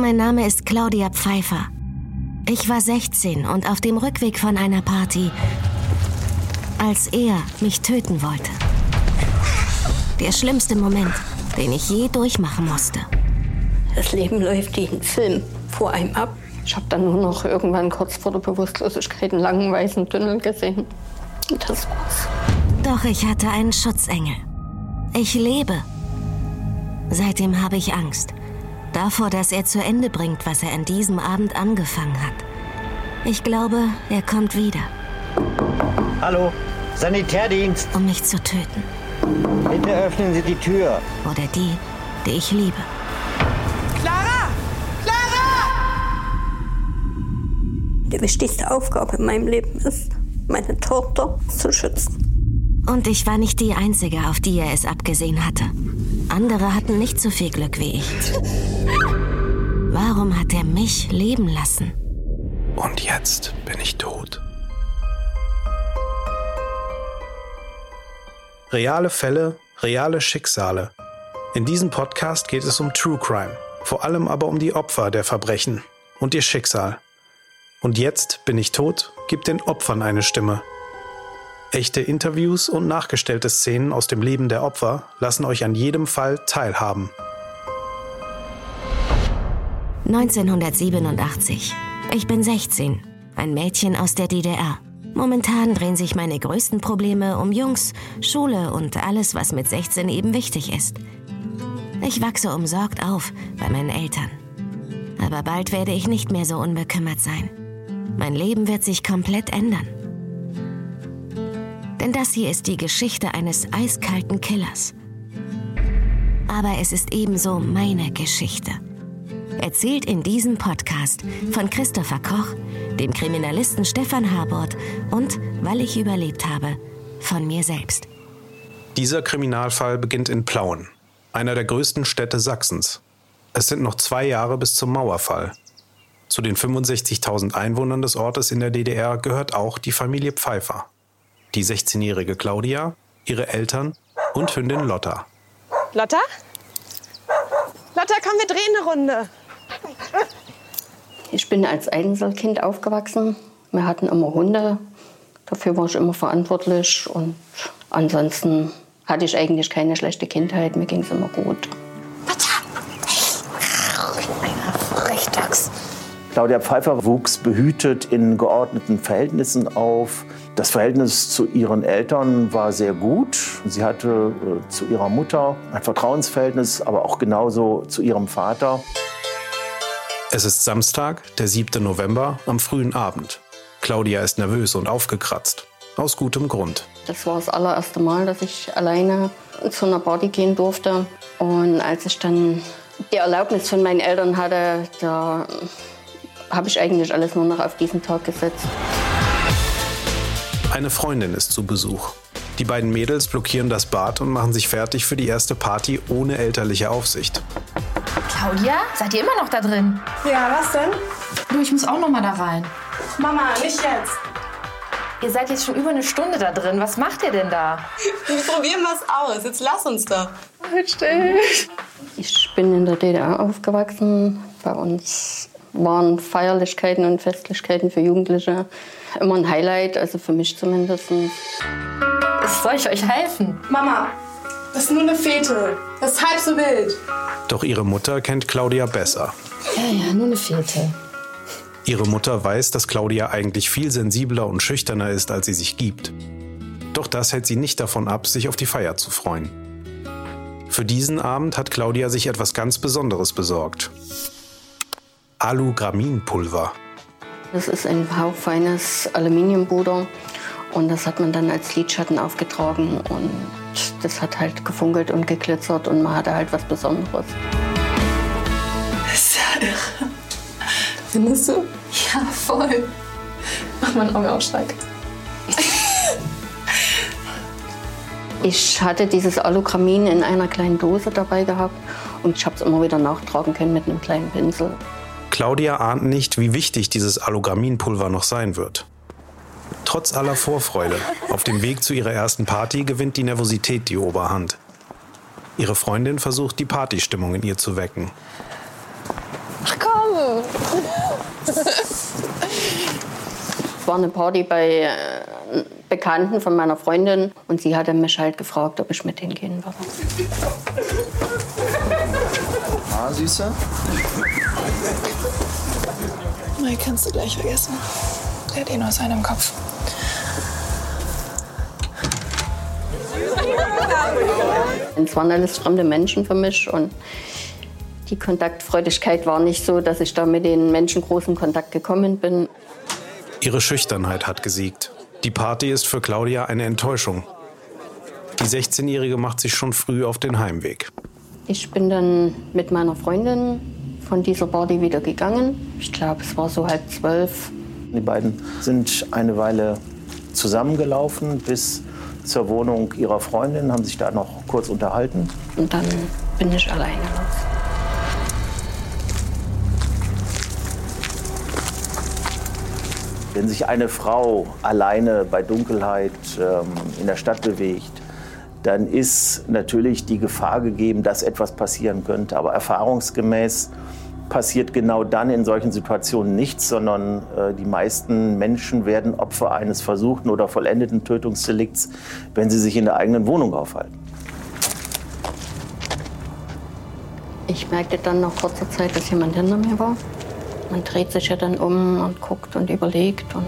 Mein Name ist Claudia Pfeiffer. Ich war 16 und auf dem Rückweg von einer Party, als er mich töten wollte. Der schlimmste Moment, den ich je durchmachen musste. Das Leben läuft wie ein Film vor einem ab. Ich habe dann nur noch irgendwann kurz vor der Bewusstlosigkeit einen langen weißen Tunnel gesehen. Und das war's. Doch ich hatte einen Schutzengel. Ich lebe. Seitdem habe ich Angst. Davor, dass er zu Ende bringt, was er an diesem Abend angefangen hat. Ich glaube, er kommt wieder. Hallo, Sanitärdienst. Um mich zu töten. Bitte öffnen Sie die Tür. Oder die, die ich liebe. Clara! Clara! Die wichtigste Aufgabe in meinem Leben ist, meine Tochter zu schützen. Und ich war nicht die Einzige, auf die er es abgesehen hatte. Andere hatten nicht so viel Glück wie ich. Warum hat er mich leben lassen? Und jetzt bin ich tot. Reale Fälle, reale Schicksale. In diesem Podcast geht es um True Crime, vor allem aber um die Opfer der Verbrechen und ihr Schicksal. Und jetzt bin ich tot, gibt den Opfern eine Stimme. Echte Interviews und nachgestellte Szenen aus dem Leben der Opfer lassen euch an jedem Fall teilhaben. 1987. Ich bin 16, ein Mädchen aus der DDR. Momentan drehen sich meine größten Probleme um Jungs, Schule und alles, was mit 16 eben wichtig ist. Ich wachse umsorgt auf bei meinen Eltern. Aber bald werde ich nicht mehr so unbekümmert sein. Mein Leben wird sich komplett ändern. Denn das hier ist die Geschichte eines eiskalten Killers. Aber es ist ebenso meine Geschichte. Erzählt in diesem Podcast von Christopher Koch, dem Kriminalisten Stefan Habort und, weil ich überlebt habe, von mir selbst. Dieser Kriminalfall beginnt in Plauen, einer der größten Städte Sachsens. Es sind noch zwei Jahre bis zum Mauerfall. Zu den 65.000 Einwohnern des Ortes in der DDR gehört auch die Familie Pfeiffer. Die 16-jährige Claudia, ihre Eltern und Hündin Lotta. Lotta? Lotta, komm, wir drehen eine Runde. Ich bin als Einzelkind aufgewachsen. Wir hatten immer Hunde. Dafür war ich immer verantwortlich. Und ansonsten hatte ich eigentlich keine schlechte Kindheit. Mir ging es immer gut. Claudia Pfeiffer wuchs behütet in geordneten Verhältnissen auf. Das Verhältnis zu ihren Eltern war sehr gut. Sie hatte äh, zu ihrer Mutter ein Vertrauensverhältnis, aber auch genauso zu ihrem Vater. Es ist Samstag, der 7. November, am frühen Abend. Claudia ist nervös und aufgekratzt. Aus gutem Grund. Das war das allererste Mal, dass ich alleine zu einer Party gehen durfte. Und als ich dann die Erlaubnis von meinen Eltern hatte, da habe ich eigentlich alles nur noch auf diesen Tag gesetzt. Eine Freundin ist zu Besuch. Die beiden Mädels blockieren das Bad und machen sich fertig für die erste Party ohne elterliche Aufsicht. Claudia, seid ihr immer noch da drin? Ja, was denn? Du, ich muss auch noch mal da rein. Mama, nicht jetzt. Ihr seid jetzt schon über eine Stunde da drin. Was macht ihr denn da? Wir probieren was aus. Jetzt lass uns doch. Ich bin in der DDR aufgewachsen. Bei uns waren Feierlichkeiten und Festlichkeiten für Jugendliche immer ein Highlight, also für mich zumindest. Soll ich euch helfen? Mama, das ist nur eine Fete. Das ist halb so wild. Doch ihre Mutter kennt Claudia besser. Ja, ja, nur eine Fete. Ihre Mutter weiß, dass Claudia eigentlich viel sensibler und schüchterner ist, als sie sich gibt. Doch das hält sie nicht davon ab, sich auf die Feier zu freuen. Für diesen Abend hat Claudia sich etwas ganz Besonderes besorgt. Alugraminpulver. Das ist ein hauchfeines Aluminiumpuder und das hat man dann als Lidschatten aufgetragen und das hat halt gefunkelt und geglitzert und man hatte halt was Besonderes. Das ist ja irre. Findest du? Ja, voll. Mach mal einen Augenaufschlag. Ich hatte dieses Alugramin in einer kleinen Dose dabei gehabt und ich habe es immer wieder nachtragen können mit einem kleinen Pinsel. Claudia ahnt nicht, wie wichtig dieses Alugraminpulver noch sein wird. Trotz aller Vorfreude, auf dem Weg zu ihrer ersten Party gewinnt die Nervosität die Oberhand. Ihre Freundin versucht, die Partystimmung in ihr zu wecken. Ach komm. Es war eine Party bei äh, Bekannten von meiner Freundin und sie hatte mich halt gefragt, ob ich mit hingehen würde. Ah, Süße? Nein, kannst du gleich vergessen. Der hat eh nur aus einem Kopf. Es waren alles fremde Menschen für mich und die Kontaktfreudigkeit war nicht so, dass ich da mit den Menschen groß in Kontakt gekommen bin. Ihre Schüchternheit hat gesiegt. Die Party ist für Claudia eine Enttäuschung. Die 16-Jährige macht sich schon früh auf den Heimweg. Ich bin dann mit meiner Freundin von dieser Party wieder gegangen. Ich glaube, es war so halb zwölf. Die beiden sind eine Weile zusammengelaufen bis zur Wohnung ihrer Freundin, haben sich da noch kurz unterhalten. Und dann bin ich alleine los. Wenn sich eine Frau alleine bei Dunkelheit ähm, in der Stadt bewegt, dann ist natürlich die Gefahr gegeben, dass etwas passieren könnte. Aber erfahrungsgemäß passiert genau dann in solchen Situationen nichts, sondern äh, die meisten Menschen werden Opfer eines versuchten oder vollendeten Tötungsdelikts, wenn sie sich in der eigenen Wohnung aufhalten. Ich merkte dann nach kurzer Zeit, dass jemand hinter mir war. Man dreht sich ja dann um und guckt und überlegt. Und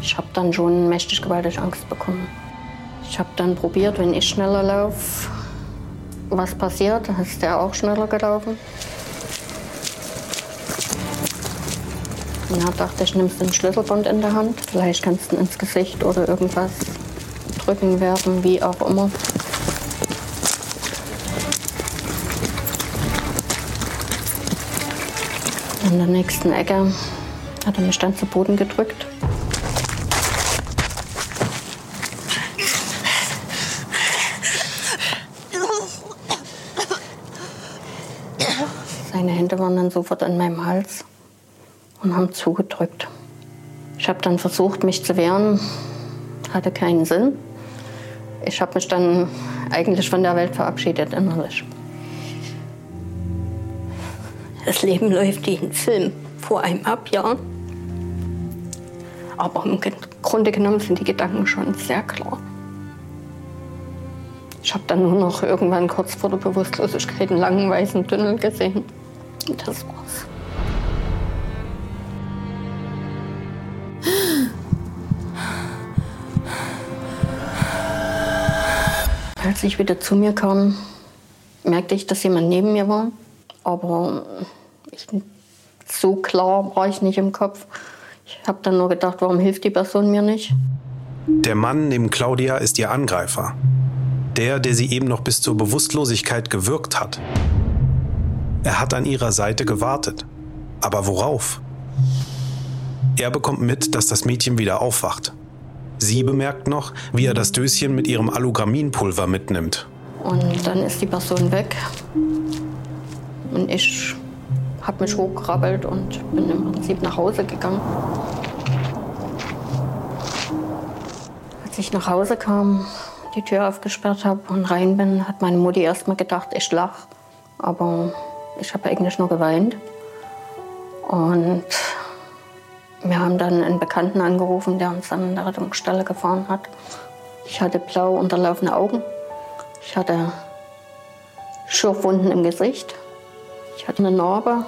ich habe dann schon mächtig gewaltig Angst bekommen. Ich habe dann probiert, wenn ich schneller laufe, was passiert. Ist der auch schneller gelaufen. Und dann dachte ich, nimmst du ein Schlüsselbund in der Hand. Vielleicht kannst du ihn ins Gesicht oder irgendwas drücken, werfen, wie auch immer. In der nächsten Ecke hat er mich dann zu Boden gedrückt. Seine Hände waren dann sofort an meinem Hals und haben zugedrückt. Ich habe dann versucht, mich zu wehren, hatte keinen Sinn. Ich habe mich dann eigentlich von der Welt verabschiedet innerlich. Das Leben läuft wie ein Film vor einem ab, ja. Aber im Grunde genommen sind die Gedanken schon sehr klar. Ich habe dann nur noch irgendwann kurz vor der Bewusstlosigkeit einen langen weißen Tunnel gesehen. War's. Als ich wieder zu mir kam, merkte ich, dass jemand neben mir war. Aber ich, so klar war ich nicht im Kopf. Ich habe dann nur gedacht, warum hilft die Person mir nicht? Der Mann neben Claudia ist ihr Angreifer. Der, der sie eben noch bis zur Bewusstlosigkeit gewirkt hat. Er hat an ihrer Seite gewartet. Aber worauf? Er bekommt mit, dass das Mädchen wieder aufwacht. Sie bemerkt noch, wie er das Döschen mit ihrem Alugraminpulver mitnimmt. Und dann ist die Person weg. Und ich habe mich hochgekrabbelt und bin im Prinzip nach Hause gegangen. Als ich nach Hause kam, die Tür aufgesperrt habe und rein bin, hat meine Mutti erst mal gedacht, ich lach. Aber ich habe eigentlich nur geweint. Und wir haben dann einen Bekannten angerufen, der uns dann an der Rettungsstelle gefahren hat. Ich hatte blau unterlaufene Augen. Ich hatte Schürfwunden im Gesicht. Ich hatte eine Narbe.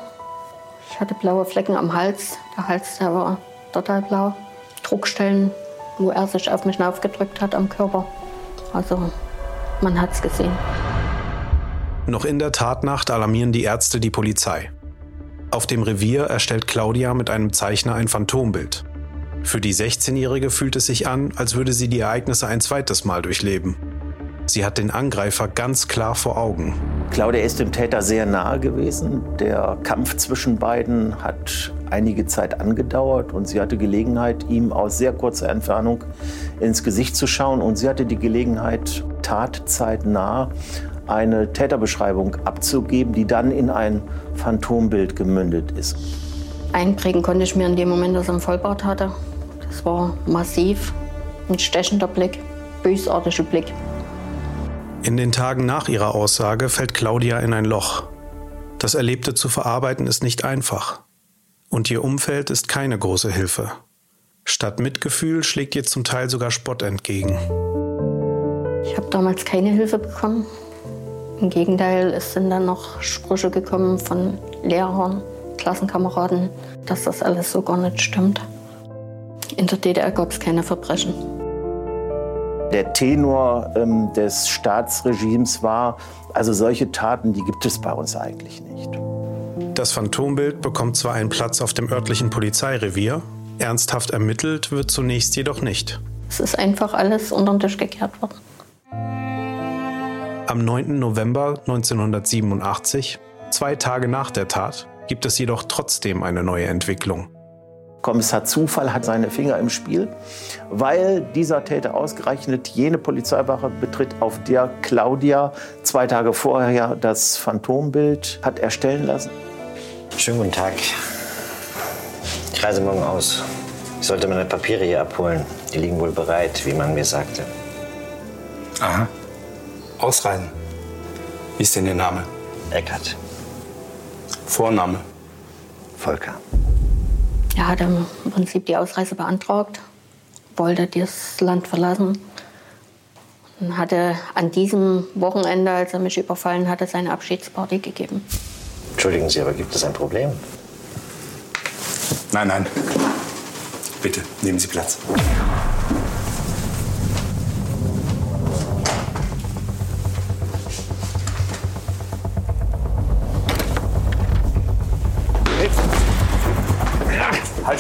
Ich hatte blaue Flecken am Hals. Der Hals der war total blau. Druckstellen, wo er sich auf mich aufgedrückt hat am Körper. Also man hat es gesehen. Noch in der Tatnacht alarmieren die Ärzte die Polizei. Auf dem Revier erstellt Claudia mit einem Zeichner ein Phantombild. Für die 16-Jährige fühlt es sich an, als würde sie die Ereignisse ein zweites Mal durchleben. Sie hat den Angreifer ganz klar vor Augen. Claudia ist dem Täter sehr nahe gewesen. Der Kampf zwischen beiden hat einige Zeit angedauert und sie hatte Gelegenheit, ihm aus sehr kurzer Entfernung ins Gesicht zu schauen. Und sie hatte die Gelegenheit, tatzeitnah eine Täterbeschreibung abzugeben, die dann in ein Phantombild gemündet ist. Einprägen konnte ich mir in dem Moment, dass er einen Vollbart hatte. Das war massiv, ein stechender Blick, bösartiger Blick. In den Tagen nach ihrer Aussage fällt Claudia in ein Loch. Das Erlebte zu verarbeiten ist nicht einfach. Und ihr Umfeld ist keine große Hilfe. Statt Mitgefühl schlägt ihr zum Teil sogar Spott entgegen. Ich habe damals keine Hilfe bekommen. Im Gegenteil, es sind dann noch Sprüche gekommen von Lehrern, Klassenkameraden, dass das alles so gar nicht stimmt. In der DDR gab es keine Verbrechen. Der Tenor ähm, des Staatsregimes war, also solche Taten, die gibt es bei uns eigentlich nicht. Das Phantombild bekommt zwar einen Platz auf dem örtlichen Polizeirevier, ernsthaft ermittelt wird zunächst jedoch nicht. Es ist einfach alles unter den Tisch gekehrt worden. Am 9. November 1987, zwei Tage nach der Tat, gibt es jedoch trotzdem eine neue Entwicklung. Kommissar Zufall hat seine Finger im Spiel, weil dieser Täter ausgerechnet jene Polizeiwache betritt, auf der Claudia zwei Tage vorher das Phantombild hat erstellen lassen. Schönen guten Tag. Ich reise morgen aus. Ich sollte meine Papiere hier abholen. Die liegen wohl bereit, wie man mir sagte. Aha. Ausreisen. Wie ist denn Ihr Name? Eckert. Vorname? Volker. Er hat im Prinzip die Ausreise beantragt, wollte das Land verlassen und hatte an diesem Wochenende, als er mich überfallen hatte, seine Abschiedsparty gegeben. Entschuldigen Sie, aber gibt es ein Problem? Nein, nein. Bitte, nehmen Sie Platz.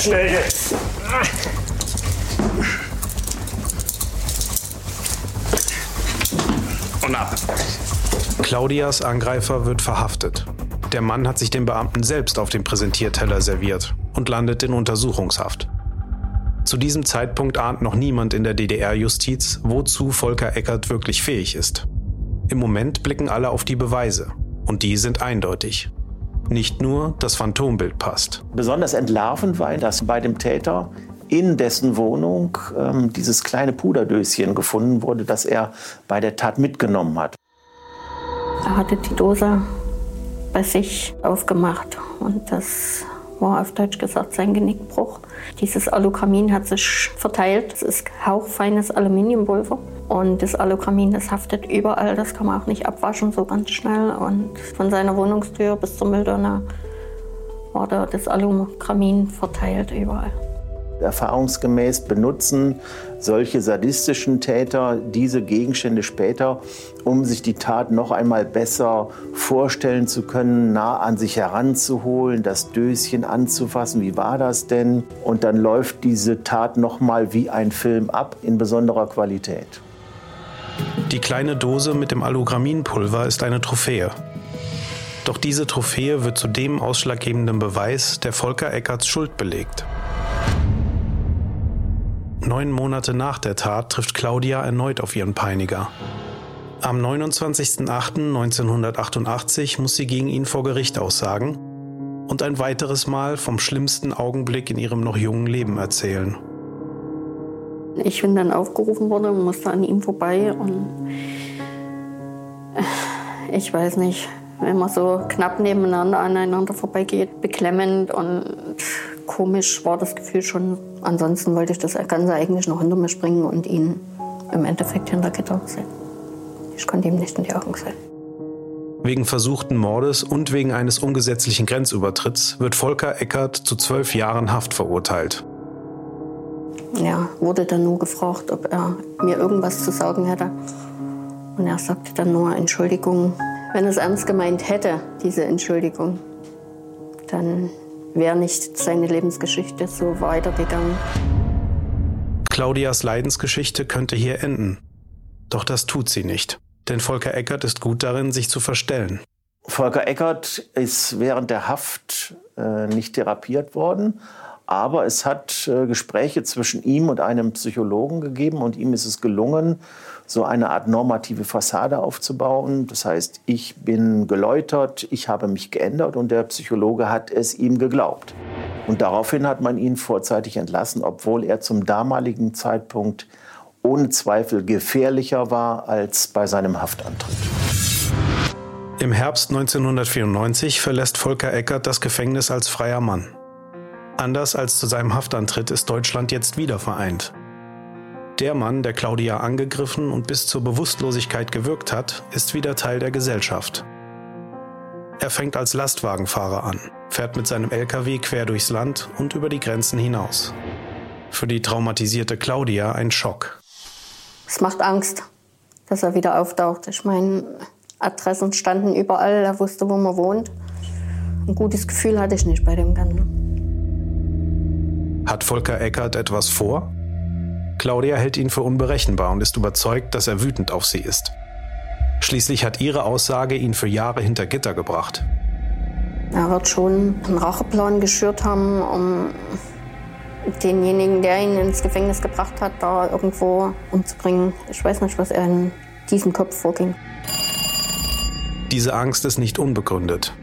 Schnell jetzt! Und ab. Claudias Angreifer wird verhaftet. Der Mann hat sich den Beamten selbst auf dem Präsentierteller serviert und landet in Untersuchungshaft. Zu diesem Zeitpunkt ahnt noch niemand in der DDR-Justiz, wozu Volker Eckert wirklich fähig ist. Im Moment blicken alle auf die Beweise. Und die sind eindeutig. Nicht nur das Phantombild passt. Besonders entlarvend war, dass bei dem Täter in dessen Wohnung ähm, dieses kleine Puderdöschen gefunden wurde, das er bei der Tat mitgenommen hat. Er hatte die Dose bei sich aufgemacht und das war auf Deutsch gesagt sein Genickbruch. Dieses Alukramin hat sich verteilt. Es ist hauchfeines Aluminiumpulver. Und das Alukramin, das haftet überall. Das kann man auch nicht abwaschen so ganz schnell. Und von seiner Wohnungstür bis zur Mülltonne war da das Alukramin verteilt überall. Erfahrungsgemäß benutzen solche sadistischen Täter diese Gegenstände später, um sich die Tat noch einmal besser vorstellen zu können, nah an sich heranzuholen, das Döschen anzufassen. Wie war das denn? Und dann läuft diese Tat noch mal wie ein Film ab in besonderer Qualität. Die kleine Dose mit dem Alugraminpulver ist eine Trophäe. Doch diese Trophäe wird zu dem ausschlaggebenden Beweis, der Volker Eckerts Schuld belegt. Neun Monate nach der Tat trifft Claudia erneut auf ihren Peiniger. Am 29.08.1988 muss sie gegen ihn vor Gericht aussagen und ein weiteres Mal vom schlimmsten Augenblick in ihrem noch jungen Leben erzählen. Ich bin dann aufgerufen worden und musste an ihm vorbei und ich weiß nicht, wenn man so knapp nebeneinander aneinander vorbeigeht, beklemmend und komisch war das Gefühl schon. Ansonsten wollte ich das Ganze eigentlich noch hinter mir springen und ihn im Endeffekt hinter Gitter sehen. Ich konnte ihm nicht in die Augen sehen. Wegen versuchten Mordes und wegen eines ungesetzlichen Grenzübertritts wird Volker Eckert zu zwölf Jahren Haft verurteilt. Ja, wurde dann nur gefragt, ob er mir irgendwas zu sagen hätte. Und er sagte dann nur Entschuldigung. Wenn er es ernst gemeint hätte, diese Entschuldigung, dann wäre nicht seine Lebensgeschichte so weitergegangen. Claudias Leidensgeschichte könnte hier enden. Doch das tut sie nicht. Denn Volker Eckert ist gut darin, sich zu verstellen. Volker Eckert ist während der Haft äh, nicht therapiert worden, aber es hat äh, Gespräche zwischen ihm und einem Psychologen gegeben und ihm ist es gelungen, so eine Art normative Fassade aufzubauen. Das heißt, ich bin geläutert, ich habe mich geändert und der Psychologe hat es ihm geglaubt. Und daraufhin hat man ihn vorzeitig entlassen, obwohl er zum damaligen Zeitpunkt ohne Zweifel gefährlicher war als bei seinem Haftantritt. Im Herbst 1994 verlässt Volker Eckert das Gefängnis als freier Mann. Anders als zu seinem Haftantritt ist Deutschland jetzt wieder vereint. Der Mann, der Claudia angegriffen und bis zur Bewusstlosigkeit gewirkt hat, ist wieder Teil der Gesellschaft. Er fängt als Lastwagenfahrer an, fährt mit seinem LKW quer durchs Land und über die Grenzen hinaus. Für die traumatisierte Claudia ein Schock. Es macht Angst, dass er wieder auftaucht. Ich meine, Adressen standen überall, er wusste, wo man wohnt. Ein gutes Gefühl hatte ich nicht bei dem Ganzen. Hat Volker Eckert etwas vor? Claudia hält ihn für unberechenbar und ist überzeugt, dass er wütend auf sie ist. Schließlich hat ihre Aussage ihn für Jahre hinter Gitter gebracht. Er wird schon einen Racheplan geschürt haben, um denjenigen, der ihn ins Gefängnis gebracht hat, da irgendwo umzubringen. Ich weiß nicht, was er in diesem Kopf vorging. Diese Angst ist nicht unbegründet.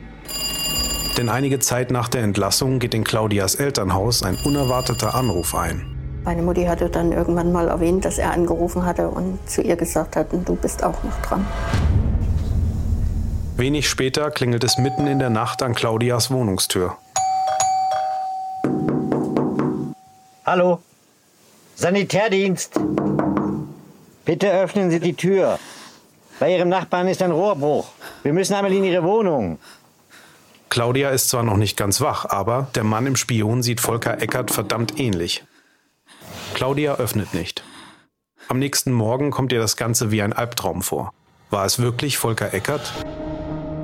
Denn einige Zeit nach der Entlassung geht in Claudias Elternhaus ein unerwarteter Anruf ein. Meine Mutti hatte dann irgendwann mal erwähnt, dass er angerufen hatte und zu ihr gesagt hat, du bist auch noch dran. Wenig später klingelt es mitten in der Nacht an Claudias Wohnungstür. Hallo? Sanitärdienst? Bitte öffnen Sie die Tür. Bei Ihrem Nachbarn ist ein Rohrbruch. Wir müssen einmal in Ihre Wohnung. Claudia ist zwar noch nicht ganz wach, aber der Mann im Spion sieht Volker Eckert verdammt ähnlich. Claudia öffnet nicht. Am nächsten Morgen kommt ihr das Ganze wie ein Albtraum vor. War es wirklich Volker Eckert?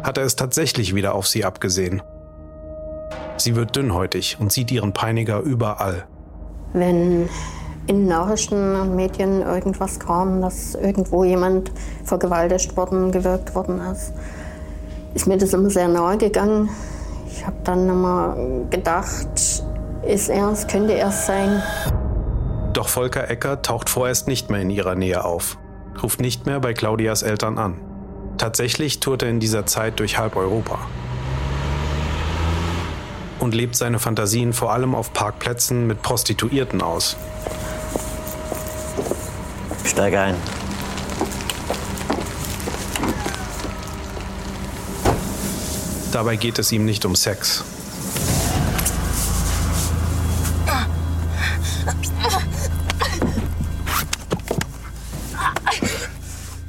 Hat er es tatsächlich wieder auf sie abgesehen? Sie wird dünnhäutig und sieht ihren Peiniger überall wenn in Nachrichten und Medien irgendwas kam, dass irgendwo jemand vergewaltigt worden, gewirkt worden ist, ist mir das immer sehr nahe gegangen. Ich habe dann immer gedacht, ist er es, könnte er es sein. Doch Volker Ecker taucht vorerst nicht mehr in ihrer Nähe auf, ruft nicht mehr bei Claudias Eltern an. Tatsächlich tourt er in dieser Zeit durch halb Europa und lebt seine Fantasien vor allem auf Parkplätzen mit Prostituierten aus. Steig ein. Dabei geht es ihm nicht um Sex.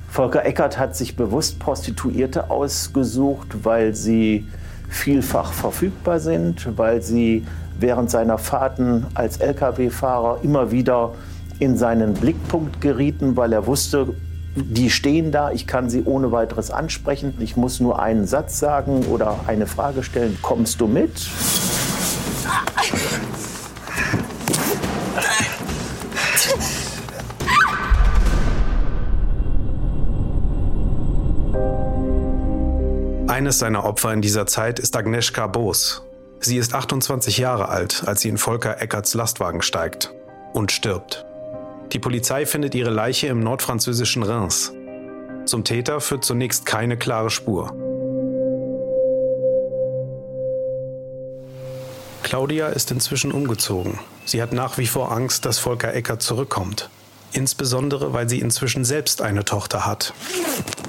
Volker Eckert hat sich bewusst Prostituierte ausgesucht, weil sie vielfach verfügbar sind, weil sie während seiner Fahrten als Lkw-Fahrer immer wieder in seinen Blickpunkt gerieten, weil er wusste, die stehen da, ich kann sie ohne weiteres ansprechen. Ich muss nur einen Satz sagen oder eine Frage stellen. Kommst du mit? Eines seiner Opfer in dieser Zeit ist Agnieszka Boos. Sie ist 28 Jahre alt, als sie in Volker Eckerts Lastwagen steigt und stirbt. Die Polizei findet ihre Leiche im nordfranzösischen Reims. Zum Täter führt zunächst keine klare Spur. Claudia ist inzwischen umgezogen. Sie hat nach wie vor Angst, dass Volker Eckert zurückkommt. Insbesondere, weil sie inzwischen selbst eine Tochter hat.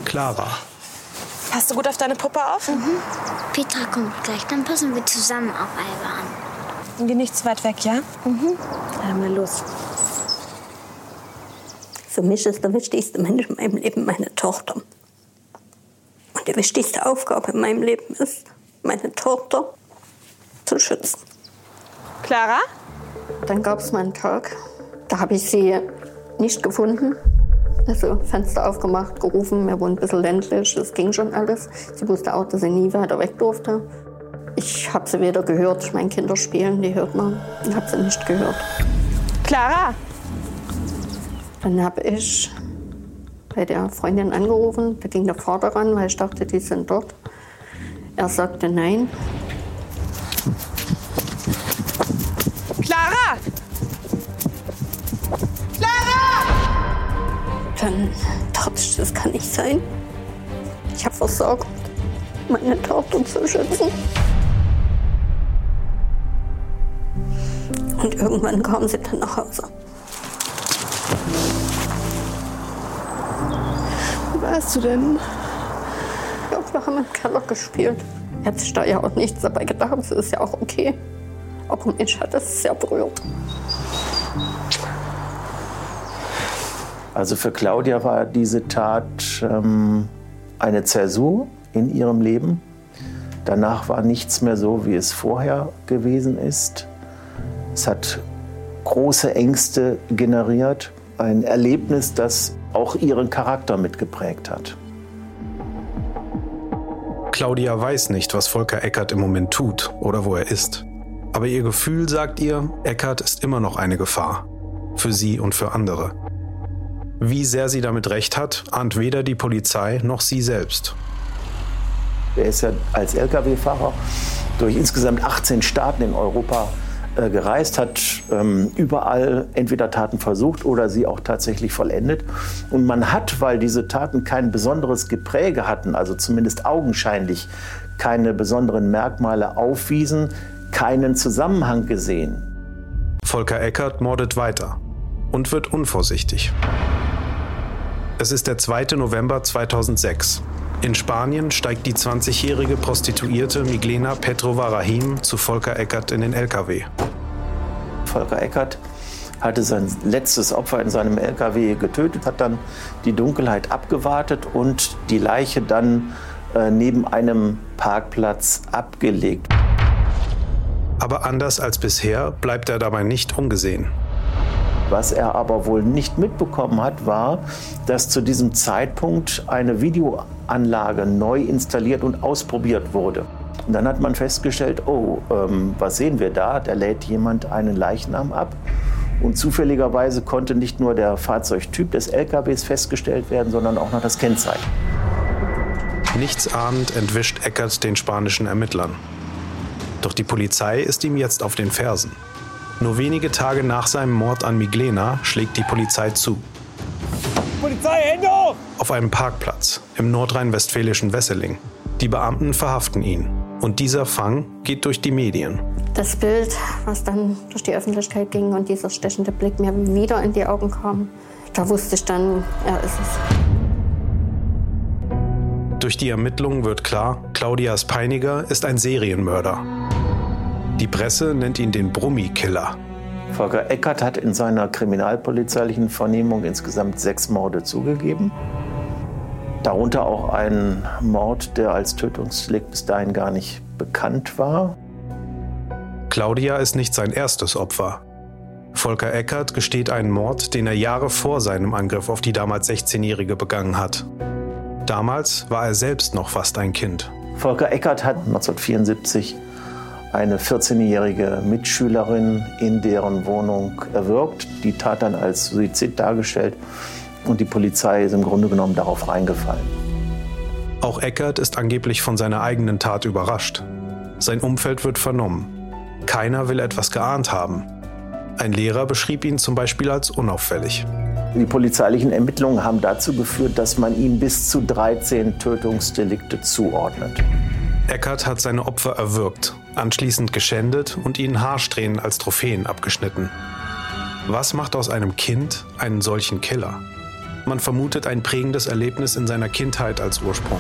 Clara. Passt du gut auf deine Puppe auf? Mhm. Petra kommt gleich, dann passen wir zusammen auf Alba an. Sind wir nicht zu weit weg, ja? Mhm. Dann mal los. Für mich ist der wichtigste Mensch in meinem Leben meine Tochter. Und die wichtigste Aufgabe in meinem Leben ist, meine Tochter zu schützen. Clara? Dann gab es mal einen Tag, da habe ich sie nicht gefunden. Also Fenster aufgemacht, gerufen, wir wohnen ein bisschen ländlich, das ging schon alles. Sie wusste auch, dass sie nie weiter weg durfte. Ich habe sie weder gehört, ich meine Kinder spielen, die hört man. Ich habe sie nicht gehört. Clara! Dann habe ich bei der Freundin angerufen, da ging der Vater ran, weil ich dachte, die sind dort. Er sagte nein. Clara! Dann dachte ich, das kann nicht sein. Ich habe versorgt, meine Tochter zu schützen. Und irgendwann kam sie dann nach Hause. Warst du denn? Ja, wir haben im Keller gespielt. Sich da ja auch nichts dabei gedacht. Das ist ja auch okay. Aber mich hat das sehr berührt. Also für Claudia war diese Tat ähm, eine Zäsur in ihrem Leben. Danach war nichts mehr so, wie es vorher gewesen ist. Es hat große Ängste generiert, ein Erlebnis, das auch ihren Charakter mitgeprägt hat. Claudia weiß nicht, was Volker Eckert im Moment tut oder wo er ist. Aber ihr Gefühl sagt ihr, Eckert ist immer noch eine Gefahr. Für sie und für andere. Wie sehr sie damit recht hat, ahnt weder die Polizei noch sie selbst. Er ist ja als Lkw-Fahrer durch insgesamt 18 Staaten in Europa äh, gereist, hat ähm, überall entweder Taten versucht oder sie auch tatsächlich vollendet. Und man hat, weil diese Taten kein besonderes Gepräge hatten, also zumindest augenscheinlich keine besonderen Merkmale aufwiesen, keinen Zusammenhang gesehen. Volker Eckert mordet weiter und wird unvorsichtig. Es ist der 2. November 2006. In Spanien steigt die 20-jährige Prostituierte Miglena Petrova Rahim zu Volker Eckert in den LKW. Volker Eckert hatte sein letztes Opfer in seinem LKW getötet, hat dann die Dunkelheit abgewartet und die Leiche dann äh, neben einem Parkplatz abgelegt. Aber anders als bisher bleibt er dabei nicht ungesehen. Was er aber wohl nicht mitbekommen hat, war, dass zu diesem Zeitpunkt eine Videoanlage neu installiert und ausprobiert wurde. Und dann hat man festgestellt, oh, ähm, was sehen wir da? Da lädt jemand einen Leichnam ab. Und zufälligerweise konnte nicht nur der Fahrzeugtyp des LKWs festgestellt werden, sondern auch noch das Kennzeichen. Nichtsahnend entwischt Eckert den spanischen Ermittlern. Doch die Polizei ist ihm jetzt auf den Fersen. Nur wenige Tage nach seinem Mord an Miglena schlägt die Polizei zu. Polizei, Hände hoch! Auf einem Parkplatz im nordrhein-westfälischen Wesseling. Die Beamten verhaften ihn. Und dieser Fang geht durch die Medien. Das Bild, was dann durch die Öffentlichkeit ging und dieser stechende Blick mir wieder in die Augen kam, da wusste ich dann, er ist es. Durch die Ermittlungen wird klar, Claudias Peiniger ist ein Serienmörder. Die Presse nennt ihn den Brummi-Killer. Volker Eckert hat in seiner kriminalpolizeilichen Vernehmung insgesamt sechs Morde zugegeben. Darunter auch ein Mord, der als Tötungsdelikt bis dahin gar nicht bekannt war. Claudia ist nicht sein erstes Opfer. Volker Eckert gesteht einen Mord, den er Jahre vor seinem Angriff auf die damals 16-Jährige begangen hat. Damals war er selbst noch fast ein Kind. Volker Eckert hat 1974 eine 14-jährige Mitschülerin in deren Wohnung erwürgt. Die Tat dann als Suizid dargestellt und die Polizei ist im Grunde genommen darauf reingefallen. Auch Eckert ist angeblich von seiner eigenen Tat überrascht. Sein Umfeld wird vernommen. Keiner will etwas geahnt haben. Ein Lehrer beschrieb ihn zum Beispiel als unauffällig. Die polizeilichen Ermittlungen haben dazu geführt, dass man ihm bis zu 13 Tötungsdelikte zuordnet. Eckert hat seine Opfer erwürgt, anschließend geschändet und ihnen Haarsträhnen als Trophäen abgeschnitten. Was macht aus einem Kind einen solchen Killer? Man vermutet ein prägendes Erlebnis in seiner Kindheit als Ursprung.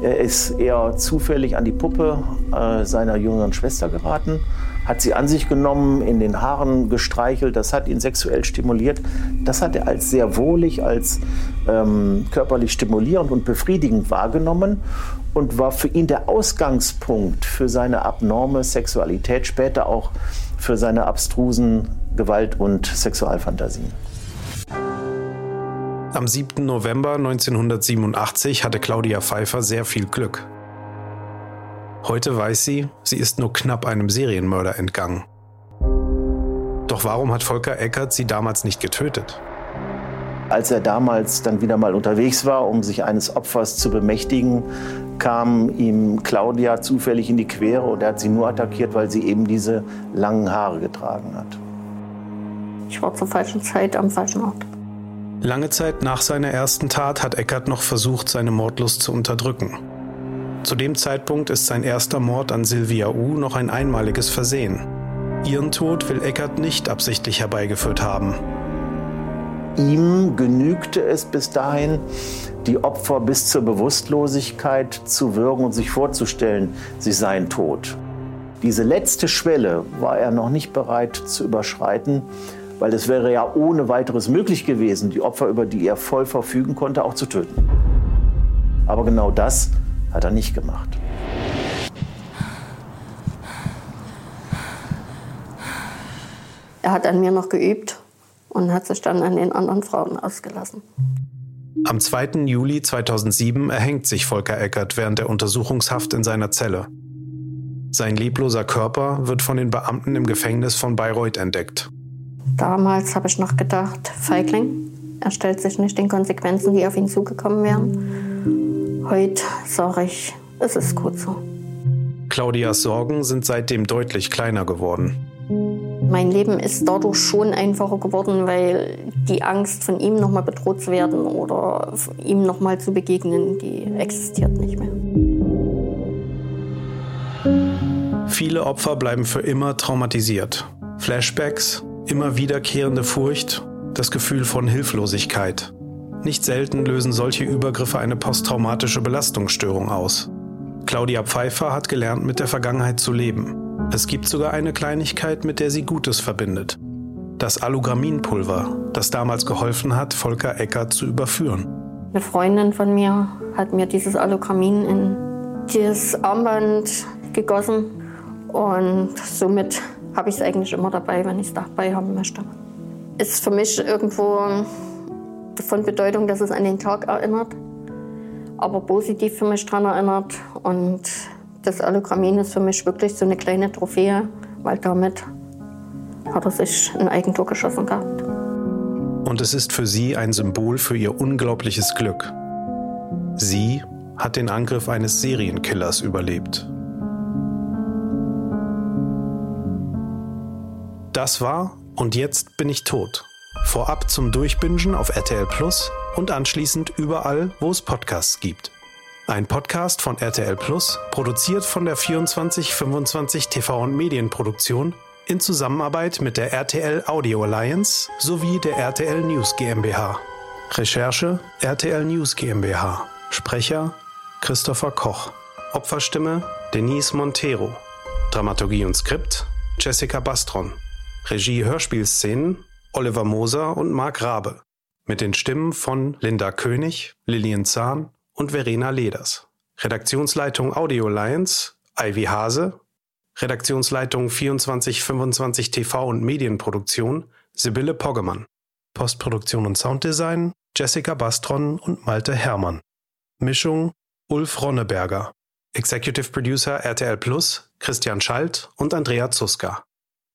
Er ist eher zufällig an die Puppe äh, seiner jüngeren Schwester geraten, hat sie an sich genommen, in den Haaren gestreichelt, das hat ihn sexuell stimuliert. Das hat er als sehr wohlig, als ähm, körperlich stimulierend und befriedigend wahrgenommen und war für ihn der Ausgangspunkt für seine abnorme Sexualität, später auch für seine abstrusen Gewalt- und Sexualfantasien. Am 7. November 1987 hatte Claudia Pfeiffer sehr viel Glück. Heute weiß sie, sie ist nur knapp einem Serienmörder entgangen. Doch warum hat Volker Eckert sie damals nicht getötet? Als er damals dann wieder mal unterwegs war, um sich eines Opfers zu bemächtigen, kam ihm Claudia zufällig in die Quere und er hat sie nur attackiert, weil sie eben diese langen Haare getragen hat. Ich war zur falschen Zeit am falschen Ort. Lange Zeit nach seiner ersten Tat hat Eckert noch versucht, seine Mordlust zu unterdrücken. Zu dem Zeitpunkt ist sein erster Mord an Sylvia U noch ein einmaliges Versehen. Ihren Tod will Eckert nicht absichtlich herbeigeführt haben. Ihm genügte es bis dahin, die Opfer bis zur Bewusstlosigkeit zu würgen und sich vorzustellen, sie seien tot. Diese letzte Schwelle war er noch nicht bereit zu überschreiten, weil es wäre ja ohne weiteres möglich gewesen, die Opfer, über die er voll verfügen konnte, auch zu töten. Aber genau das hat er nicht gemacht. Er hat an mir noch geübt und hat sich dann an den anderen Frauen ausgelassen. Am 2. Juli 2007 erhängt sich Volker Eckert während der Untersuchungshaft in seiner Zelle. Sein lebloser Körper wird von den Beamten im Gefängnis von Bayreuth entdeckt. Damals habe ich noch gedacht, Feigling, er stellt sich nicht den Konsequenzen, die auf ihn zugekommen wären. Heute sage ich, es ist gut so. Claudias Sorgen sind seitdem deutlich kleiner geworden. Mein Leben ist dadurch schon einfacher geworden, weil die Angst, von ihm nochmal bedroht zu werden oder ihm nochmal zu begegnen, die existiert nicht mehr. Viele Opfer bleiben für immer traumatisiert. Flashbacks, immer wiederkehrende Furcht, das Gefühl von Hilflosigkeit. Nicht selten lösen solche Übergriffe eine posttraumatische Belastungsstörung aus. Claudia Pfeiffer hat gelernt, mit der Vergangenheit zu leben. Es gibt sogar eine Kleinigkeit, mit der sie Gutes verbindet. Das Alugraminpulver, das damals geholfen hat, Volker Ecker zu überführen. Eine Freundin von mir hat mir dieses Alugramin in dieses Armband gegossen und somit habe ich es eigentlich immer dabei, wenn ich es dabei haben möchte. Ist für mich irgendwo von Bedeutung, dass es an den Tag erinnert, aber positiv für mich daran erinnert. Und das Allogramin ist für mich wirklich so eine kleine Trophäe, weil damit hat er sich ein Eigentor geschossen gehabt. Und es ist für sie ein Symbol für ihr unglaubliches Glück. Sie hat den Angriff eines Serienkillers überlebt. Das war Und jetzt bin ich tot. Vorab zum Durchbingen auf RTL Plus und anschließend überall, wo es Podcasts gibt. Ein Podcast von RTL Plus, produziert von der 2425 TV und Medienproduktion in Zusammenarbeit mit der RTL Audio Alliance sowie der RTL News GmbH. Recherche RTL News GmbH. Sprecher Christopher Koch. Opferstimme Denise Montero. Dramaturgie und Skript Jessica Bastron. Regie Hörspielszenen Oliver Moser und Marc Rabe. Mit den Stimmen von Linda König, Lilian Zahn und Verena Leders. Redaktionsleitung Audio Alliance Ivy Hase. Redaktionsleitung 2425 TV und Medienproduktion Sibylle Poggemann. Postproduktion und Sounddesign Jessica Bastron und Malte Hermann. Mischung Ulf Ronneberger. Executive Producer RTL Plus Christian Schalt und Andrea Zuska.